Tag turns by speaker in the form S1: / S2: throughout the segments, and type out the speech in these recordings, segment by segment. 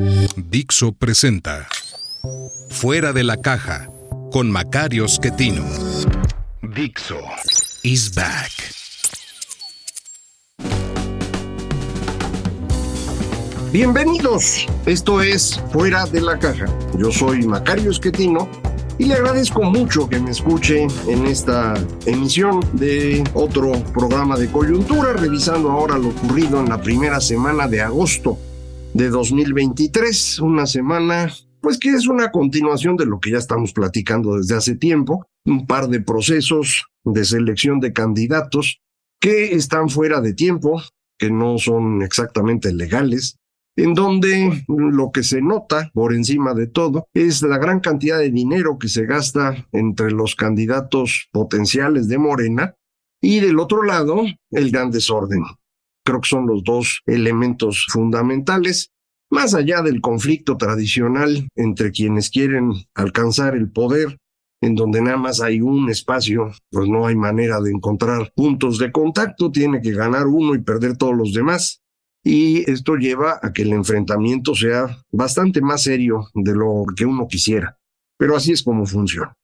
S1: Dixo presenta Fuera de la Caja con Macario Schettino. Dixo is back.
S2: Bienvenidos, esto es Fuera de la Caja. Yo soy Macario Esquetino y le agradezco mucho que me escuche en esta emisión de otro programa de coyuntura, revisando ahora lo ocurrido en la primera semana de agosto de 2023, una semana pues que es una continuación de lo que ya estamos platicando desde hace tiempo, un par de procesos de selección de candidatos que están fuera de tiempo, que no son exactamente legales, en donde lo que se nota por encima de todo es la gran cantidad de dinero que se gasta entre los candidatos potenciales de Morena y del otro lado el gran desorden. Creo que son los dos elementos fundamentales, más allá del conflicto tradicional entre quienes quieren alcanzar el poder, en donde nada más hay un espacio, pues no hay manera de encontrar puntos de contacto, tiene que ganar uno y perder todos los demás y esto lleva a que el enfrentamiento sea bastante más serio de lo que uno quisiera. Pero así es como funciona.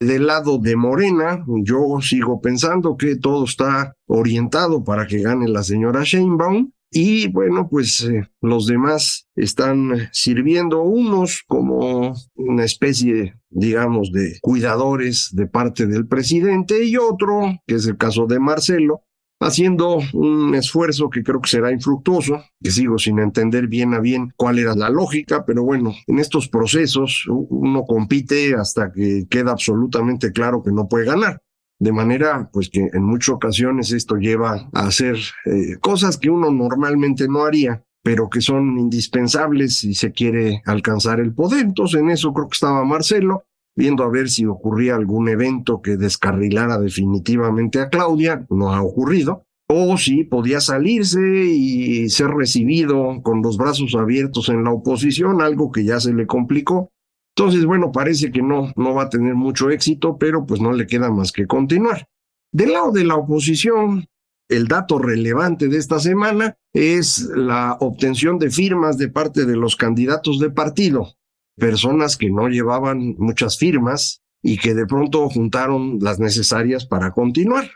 S2: Del lado de Morena, yo sigo pensando que todo está orientado para que gane la señora Sheinbaum. Y bueno, pues eh, los demás están sirviendo unos como una especie, digamos, de cuidadores de parte del presidente y otro, que es el caso de Marcelo, haciendo un esfuerzo que creo que será infructuoso, que sigo sin entender bien a bien cuál era la lógica, pero bueno, en estos procesos uno compite hasta que queda absolutamente claro que no puede ganar. De manera, pues que en muchas ocasiones esto lleva a hacer eh, cosas que uno normalmente no haría, pero que son indispensables si se quiere alcanzar el poder. Entonces en eso creo que estaba Marcelo, viendo a ver si ocurría algún evento que descarrilara definitivamente a Claudia, no ha ocurrido, o si podía salirse y ser recibido con los brazos abiertos en la oposición, algo que ya se le complicó. Entonces, bueno, parece que no, no va a tener mucho éxito, pero pues no le queda más que continuar. Del lado de la oposición, el dato relevante de esta semana es la obtención de firmas de parte de los candidatos de partido personas que no llevaban muchas firmas y que de pronto juntaron las necesarias para continuar.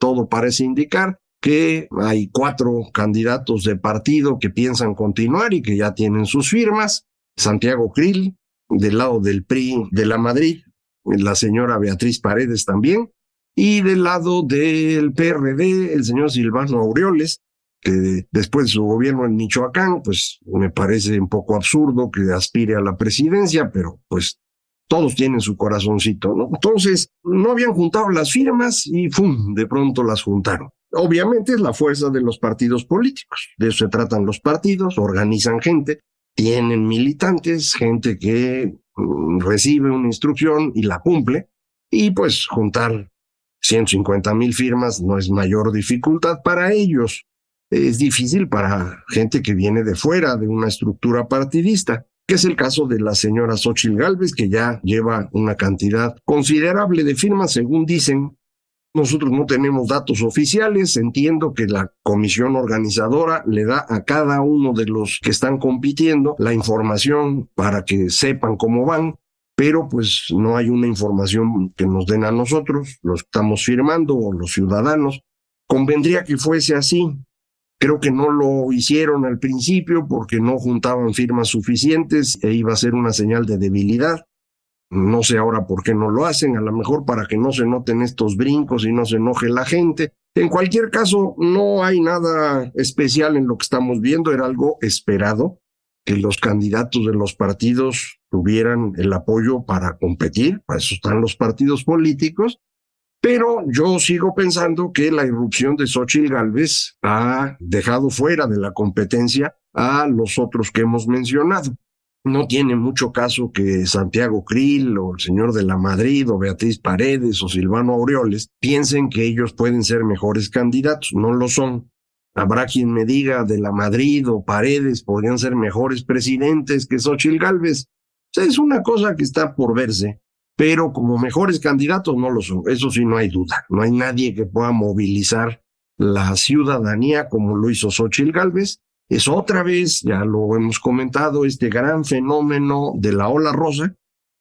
S2: Todo parece indicar que hay cuatro candidatos de partido que piensan continuar y que ya tienen sus firmas. Santiago Krill, del lado del PRI de la Madrid, la señora Beatriz Paredes también, y del lado del PRD, el señor Silvano Aureoles, que después de su gobierno en Michoacán, pues me parece un poco absurdo que aspire a la presidencia, pero pues todos tienen su corazoncito, ¿no? Entonces, no habían juntado las firmas y ¡fum! de pronto las juntaron. Obviamente es la fuerza de los partidos políticos, de eso se tratan los partidos, organizan gente, tienen militantes, gente que mm, recibe una instrucción y la cumple, y pues juntar 150 mil firmas no es mayor dificultad para ellos es difícil para gente que viene de fuera de una estructura partidista, que es el caso de la señora Xochitl Galvez, que ya lleva una cantidad considerable de firmas, según dicen. Nosotros no tenemos datos oficiales, entiendo que la comisión organizadora le da a cada uno de los que están compitiendo la información para que sepan cómo van, pero pues no hay una información que nos den a nosotros, los estamos firmando o los ciudadanos. Convendría que fuese así, Creo que no lo hicieron al principio porque no juntaban firmas suficientes e iba a ser una señal de debilidad. No sé ahora por qué no lo hacen, a lo mejor para que no se noten estos brincos y no se enoje la gente. En cualquier caso, no hay nada especial en lo que estamos viendo, era algo esperado que los candidatos de los partidos tuvieran el apoyo para competir, para eso están los partidos políticos, Pero yo sigo pensando que la irrupción de Xochitl Galvez ha dejado fuera de la competencia a los otros que hemos mencionado. No tiene mucho caso que Santiago Krill o el señor de la Madrid o Beatriz Paredes o Silvano Aureoles piensen que ellos pueden ser mejores candidatos. No lo son. Habrá quien me diga de la Madrid o Paredes podrían ser mejores presidentes que Xochitl Galvez. es una cosa que está por verse pero como mejores candidatos no lo son. Eso sí, no hay duda. No hay nadie que pueda movilizar la ciudadanía como lo hizo Xochitl Galvez. Es otra vez, ya lo hemos comentado, este gran fenómeno de la ola rosa,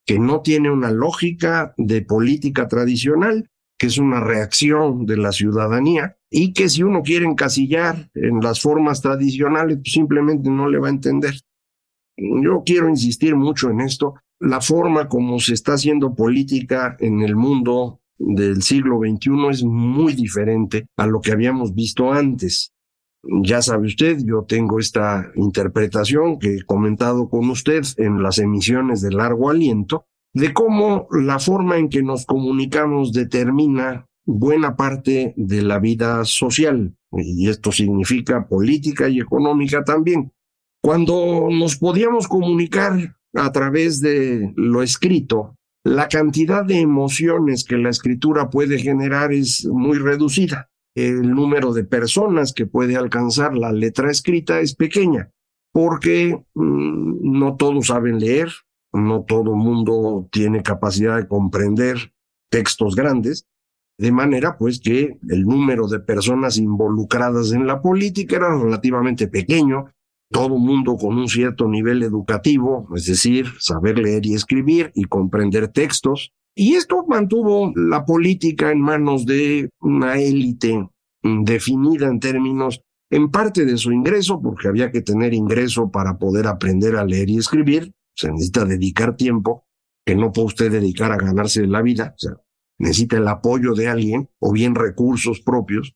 S2: que no tiene una lógica de política tradicional, que es una reacción de la ciudadanía y que si uno quiere encasillar en las formas tradicionales, pues simplemente no le va a entender. Yo quiero insistir mucho en esto la forma como se está haciendo política en el mundo del siglo XXI es muy diferente a lo que habíamos visto antes. Ya sabe usted, yo tengo esta interpretación que he comentado con usted en las emisiones de largo aliento, de cómo la forma en que nos comunicamos determina buena parte de la vida social, y esto significa política y económica también. Cuando nos podíamos comunicar a través de lo escrito, la cantidad de emociones que la escritura puede generar es muy reducida. El número de personas que puede alcanzar la letra escrita es pequeña, porque mm, no todos saben leer, no todo mundo tiene capacidad de comprender textos grandes, de manera pues que el número de personas involucradas en la política era relativamente pequeño todo mundo con un cierto nivel educativo, es decir, saber leer y escribir y comprender textos. Y esto mantuvo la política en manos de una élite definida en términos en parte de su ingreso, porque había que tener ingreso para poder aprender a leer y escribir, se necesita dedicar tiempo, que no puede usted dedicar a ganarse la vida, o sea, necesita el apoyo de alguien o bien recursos propios,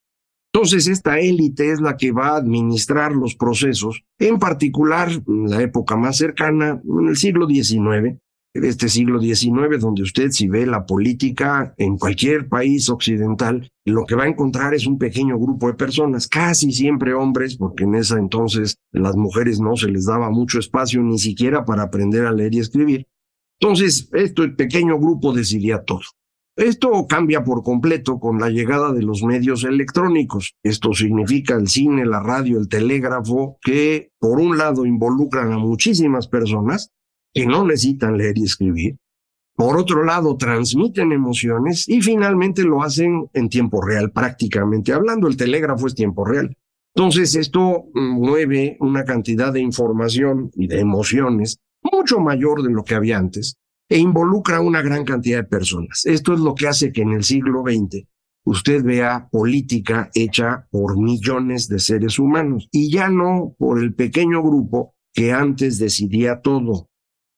S2: entonces, esta élite es la que va a administrar los procesos, en particular en la época más cercana, en el siglo XIX, este siglo XIX, donde usted si ve la política en cualquier país occidental, lo que va a encontrar es un pequeño grupo de personas, casi siempre hombres, porque en esa entonces las mujeres no se les daba mucho espacio ni siquiera para aprender a leer y escribir. Entonces, este pequeño grupo decidía todo. Esto cambia por completo con la llegada de los medios electrónicos. Esto significa el cine, la radio, el telégrafo, que por un lado involucran a muchísimas personas que no necesitan leer y escribir. Por otro lado, transmiten emociones y finalmente lo hacen en tiempo real, prácticamente hablando. El telégrafo es tiempo real. Entonces, esto mueve una cantidad de información y de emociones mucho mayor de lo que había antes e involucra a una gran cantidad de personas. Esto es lo que hace que en el siglo XX usted vea política hecha por millones de seres humanos y ya no por el pequeño grupo que antes decidía todo.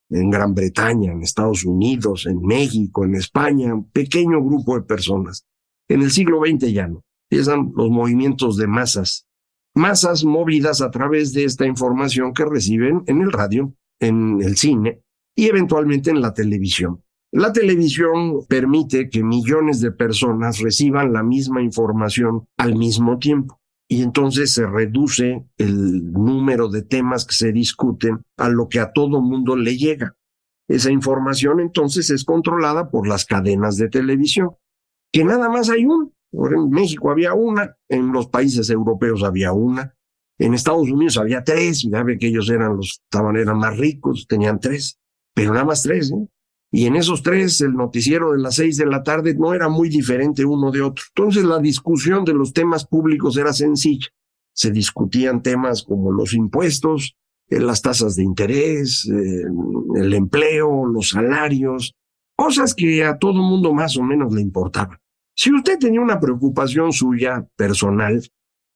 S2: En Gran Bretaña, en Estados Unidos, en México, en España, un pequeño grupo de personas. En el siglo XX ya no. Empiezan los movimientos de masas. Masas movidas a través de esta información que reciben en el radio, en el cine, y eventualmente en la televisión. La televisión permite que millones de personas reciban la misma información al mismo tiempo y entonces se reduce el número de temas que se discuten a lo que a todo mundo le llega. Esa información entonces es controlada por las cadenas de televisión, que nada más hay una. En México había una, en los países europeos había una, en Estados Unidos había tres, ya ve que ellos eran los, estaban, más ricos, tenían tres pero nada más tres, ¿eh? Y en esos tres, el noticiero de las seis de la tarde no era muy diferente uno de otro. Entonces la discusión de los temas públicos era sencilla. Se discutían temas como los impuestos, eh, las tasas de interés, eh, el empleo, los salarios, cosas que a todo mundo más o menos le importaban. Si usted tenía una preocupación suya personal,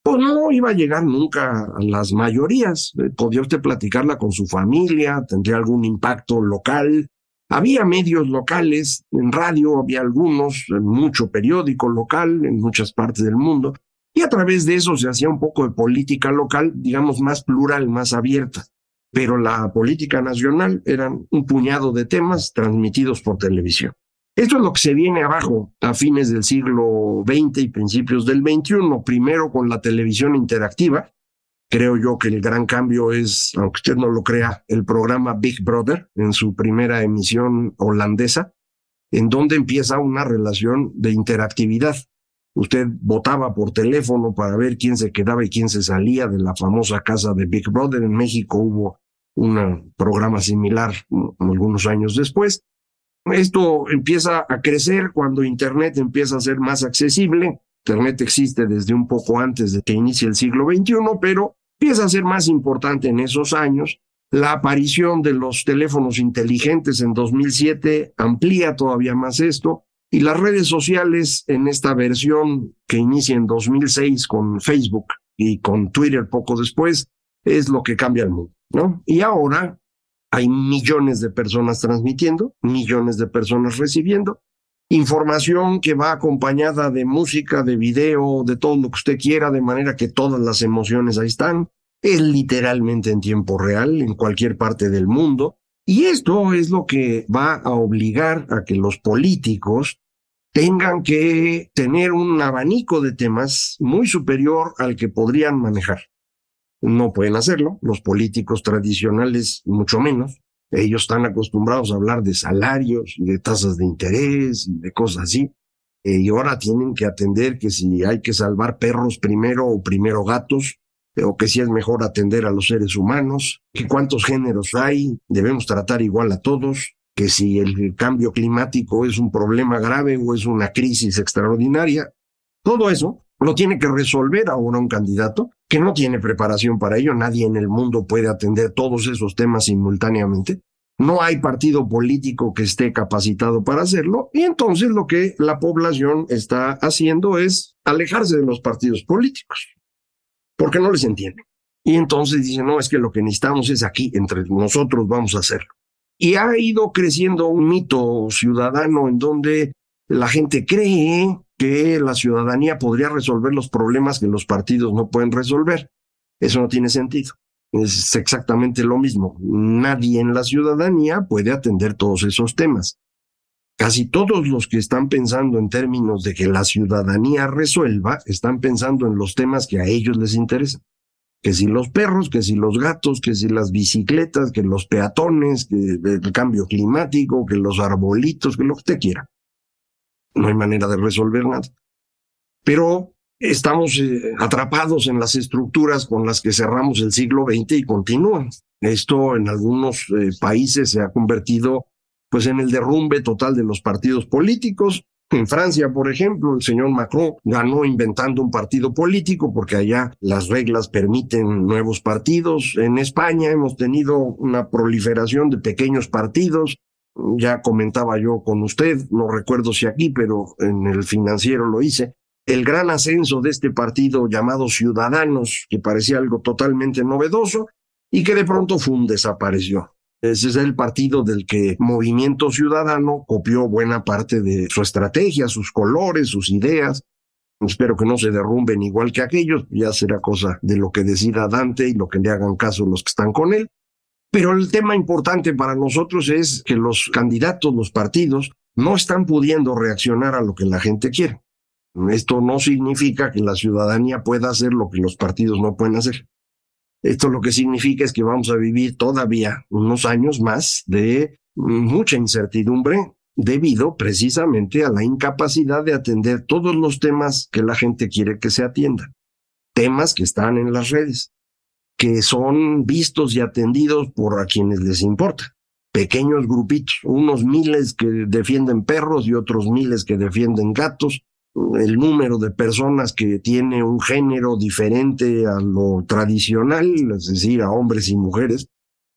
S2: pues no iba a llegar nunca a las mayorías. Eh, podía usted platicarla con su familia, tendría algún impacto local. Había medios locales, en radio había algunos, mucho periódico local en muchas partes del mundo, y a través de eso se hacía un poco de política local, digamos, más plural, más abierta. Pero la política nacional eran un puñado de temas transmitidos por televisión. Esto es lo que se viene abajo a fines del siglo XX y principios del XXI, primero con la televisión interactiva. Creo yo que el gran cambio es, aunque usted no lo crea, el programa Big Brother en su primera emisión holandesa, en donde empieza una relación de interactividad. Usted votaba por teléfono para ver quién se quedaba y quién se salía de la famosa casa de Big Brother. En México hubo un programa similar algunos años después. Esto empieza a crecer cuando Internet empieza a ser más accesible. Internet existe desde un poco antes de que inicie el siglo XXI, pero empieza a ser más importante en esos años. La aparición de los teléfonos inteligentes en 2007 amplía todavía más esto y las redes sociales en esta versión que inicia en 2006 con Facebook y con Twitter poco después es lo que cambia el mundo, ¿no? Y ahora hay millones de personas transmitiendo, millones de personas recibiendo, información que va acompañada de música, de video, de todo lo que usted quiera, de manera que todas las emociones ahí están. Es literalmente en tiempo real, en cualquier parte del mundo. Y esto es lo que va a obligar a que los políticos tengan que tener un abanico de temas muy superior al que podrían manejar no pueden hacerlo, los políticos tradicionales mucho menos. Ellos están acostumbrados a hablar de salarios, de tasas de interés, y de cosas así. Eh, y ahora tienen que atender que si hay que salvar perros primero o primero gatos, eh, o que si es mejor atender a los seres humanos, que cuántos géneros hay, debemos tratar igual a todos, que si el cambio climático es un problema grave o es una crisis extraordinaria. Todo eso lo tiene que resolver ahora un candidato que no tiene preparación para ello. Nadie en el mundo puede atender todos esos temas simultáneamente. No hay partido político que esté capacitado para hacerlo y entonces lo que la población está haciendo es alejarse de los partidos políticos porque no les entiende. Y entonces dicen, no, es que lo que necesitamos es aquí, entre nosotros vamos a hacerlo. Y ha ido creciendo un mito ciudadano en donde la gente cree que la ciudadanía podría resolver los problemas que los partidos no pueden resolver. Eso no tiene sentido. Es exactamente lo mismo. Nadie en la ciudadanía puede atender todos esos temas. Casi todos los que están pensando en términos de que la ciudadanía resuelva, están pensando en los temas que a ellos les interesan. Que si los perros, que si los gatos, que si las bicicletas, que los peatones, que el cambio climático, que los arbolitos, que lo que usted quiera no hay manera de resolver nada. Pero estamos eh, atrapados en las estructuras con las que cerramos el siglo XX y continúan. Esto en algunos eh, países se ha convertido pues en el derrumbe total de los partidos políticos. En Francia, por ejemplo, el señor Macron ganó inventando un partido político porque allá las reglas permiten nuevos partidos. En España hemos tenido una proliferación de pequeños partidos ya comentaba yo con usted, no recuerdo si aquí, pero en el financiero lo hice, el gran ascenso de este partido llamado Ciudadanos, que parecía algo totalmente novedoso y que de pronto fue desapareció. Ese es el partido del que Movimiento Ciudadano copió buena parte de su estrategia, sus colores, sus ideas. Espero que no se derrumben igual que aquellos, ya será cosa de lo que decida Dante y lo que le hagan caso los que están con él. Pero el tema importante para nosotros es que los candidatos, los partidos, no están pudiendo reaccionar a lo que la gente quiere. Esto no significa que la ciudadanía pueda hacer lo que los partidos no pueden hacer. Esto lo que significa es que vamos a vivir todavía unos años más de mucha incertidumbre debido precisamente a la incapacidad de atender todos los temas que la gente quiere que se atiendan. Temas que están en las redes, que son vistos y atendidos por a quienes les importa. Pequeños grupitos, unos miles que defienden perros y otros miles que defienden gatos. El número de personas que tiene un género diferente a lo tradicional, es decir, a hombres y mujeres,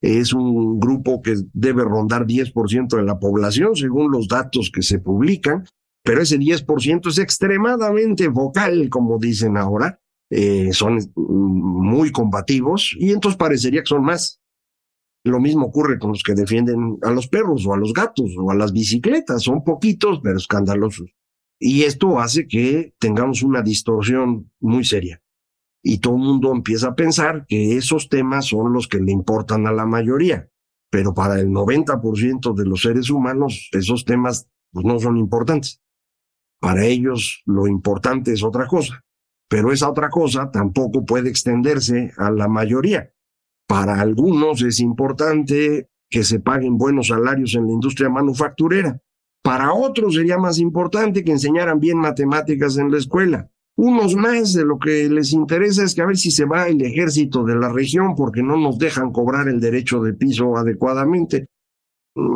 S2: es un grupo que debe rondar 10% de la población según los datos que se publican, pero ese 10% es extremadamente vocal, como dicen ahora, eh, son muy combativos y entonces parecería que son más. Lo mismo ocurre con los que defienden a los perros o a los gatos o a las bicicletas. Son poquitos, pero escandalosos. Y esto hace que tengamos una distorsión muy seria. Y todo el mundo empieza a pensar que esos temas son los que le importan a la mayoría. Pero para el 90% de los seres humanos, esos temas pues no son importantes. Para ellos lo importante es otra cosa, pero esa otra cosa tampoco puede extenderse a la mayoría. Para algunos es importante que se paguen buenos salarios en la industria manufacturera. Para otros sería más importante que enseñaran bien matemáticas en la escuela. Unos más de lo que les interesa es que a ver si se va el ejército de la región porque no nos dejan cobrar el derecho de piso adecuadamente.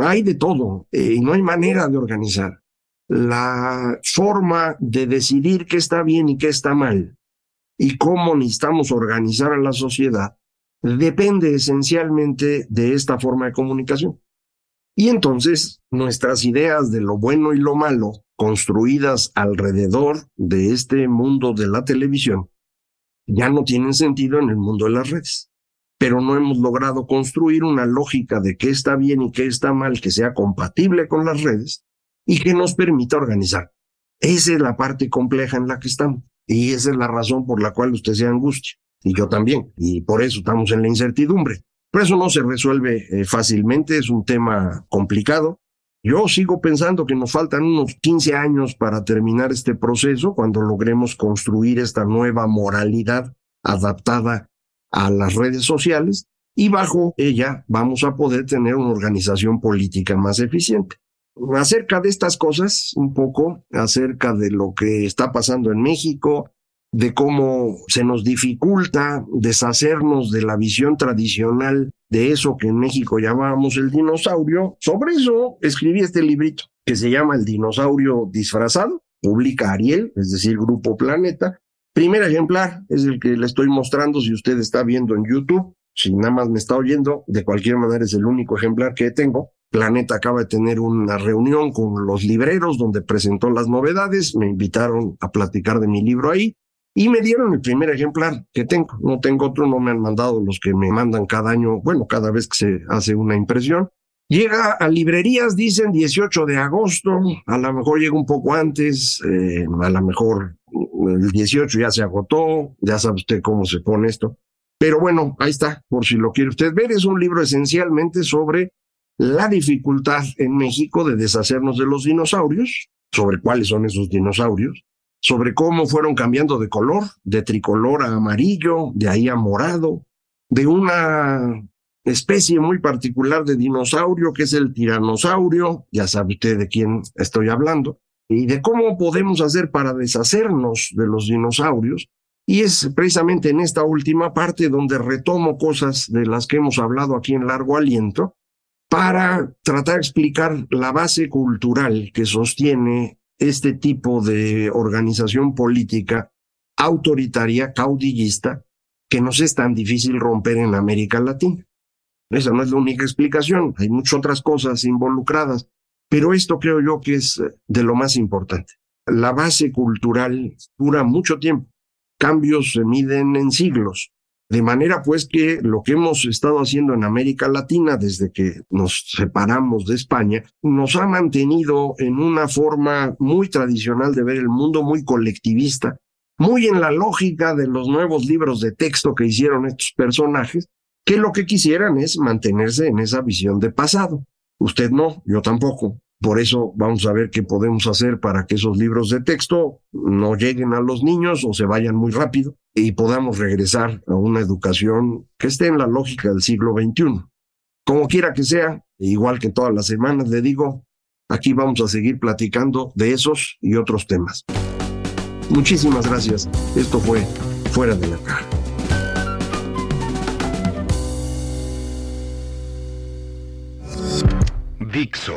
S2: Hay de todo eh, y no hay manera de organizar. La forma de decidir qué está bien y qué está mal y cómo necesitamos organizar a la sociedad depende esencialmente de esta forma de comunicación. Y entonces nuestras ideas de lo bueno y lo malo, construidas alrededor de este mundo de la televisión, ya no tienen sentido en el mundo de las redes. Pero no hemos logrado construir una lógica de qué está bien y qué está mal que sea compatible con las redes y que nos permita organizar. Esa es la parte compleja en la que estamos. Y esa es la razón por la cual usted se angustia y yo también, y por eso estamos en la incertidumbre. Por eso no se resuelve eh, fácilmente, es un tema complicado. Yo sigo pensando que nos faltan unos 15 años para terminar este proceso cuando logremos construir esta nueva moralidad adaptada a las redes sociales y bajo ella vamos a poder tener una organización política más eficiente. Acerca de estas cosas, un poco acerca de lo que está pasando en México, de cómo se nos dificulta deshacernos de la visión tradicional de eso que en México llamábamos el dinosaurio. Sobre eso escribí este librito que se llama El dinosaurio disfrazado, publica Ariel, es decir, Grupo Planeta. Primer ejemplar es el que le estoy mostrando si usted está viendo en YouTube. Si nada más me está oyendo, de cualquier manera es el único ejemplar que tengo. Planeta acaba de tener una reunión con los libreros donde presentó las novedades, me invitaron a platicar de mi libro ahí y me dieron el primer ejemplar que tengo. No tengo otro, no me han mandado los que me mandan cada año, bueno, cada vez que se hace una impresión. Llega a librerías, dicen 18 de agosto, a lo mejor llega un poco antes, eh, a lo mejor el 18 ya se agotó, ya sabe usted cómo se pone esto. Pero bueno, ahí está, por si lo quiere usted ver, es un libro esencialmente sobre la dificultad en México de deshacernos de los dinosaurios, sobre cuáles son esos dinosaurios, sobre cómo fueron cambiando de color, de tricolor a amarillo, de ahí a morado, de una especie muy particular de dinosaurio que es el tiranosaurio, ya sabe usted de quién estoy hablando, y de cómo podemos hacer para deshacernos de los dinosaurios. Y es precisamente en esta última parte donde retomo cosas de las que hemos hablado aquí en largo aliento para tratar de explicar la base cultural que sostiene este tipo de organización política autoritaria, caudillista, que nos es tan difícil romper en América Latina. Esa no es la única explicación, hay muchas otras cosas involucradas, pero esto creo yo que es eh, de lo más importante. La base cultural dura mucho tiempo, cambios se miden en siglos, de manera pues que lo que hemos estado haciendo en América Latina desde que nos separamos de España nos ha mantenido en una forma muy tradicional de ver el mundo, muy colectivista, muy en la lógica de los nuevos libros de texto que hicieron estos personajes, que lo que quisieran es mantenerse en esa visión de pasado. Usted no, yo tampoco. Por eso vamos a ver qué podemos hacer para que esos libros de texto no lleguen a los niños o se vayan muy rápido y podamos regresar a una educación que esté en la lógica del siglo XXI. Como quiera que sea, igual que todas las semanas le digo, aquí vamos a seguir platicando de esos y otros temas. Muchísimas gracias. Esto fue Fuera de la Caja.
S1: Dixo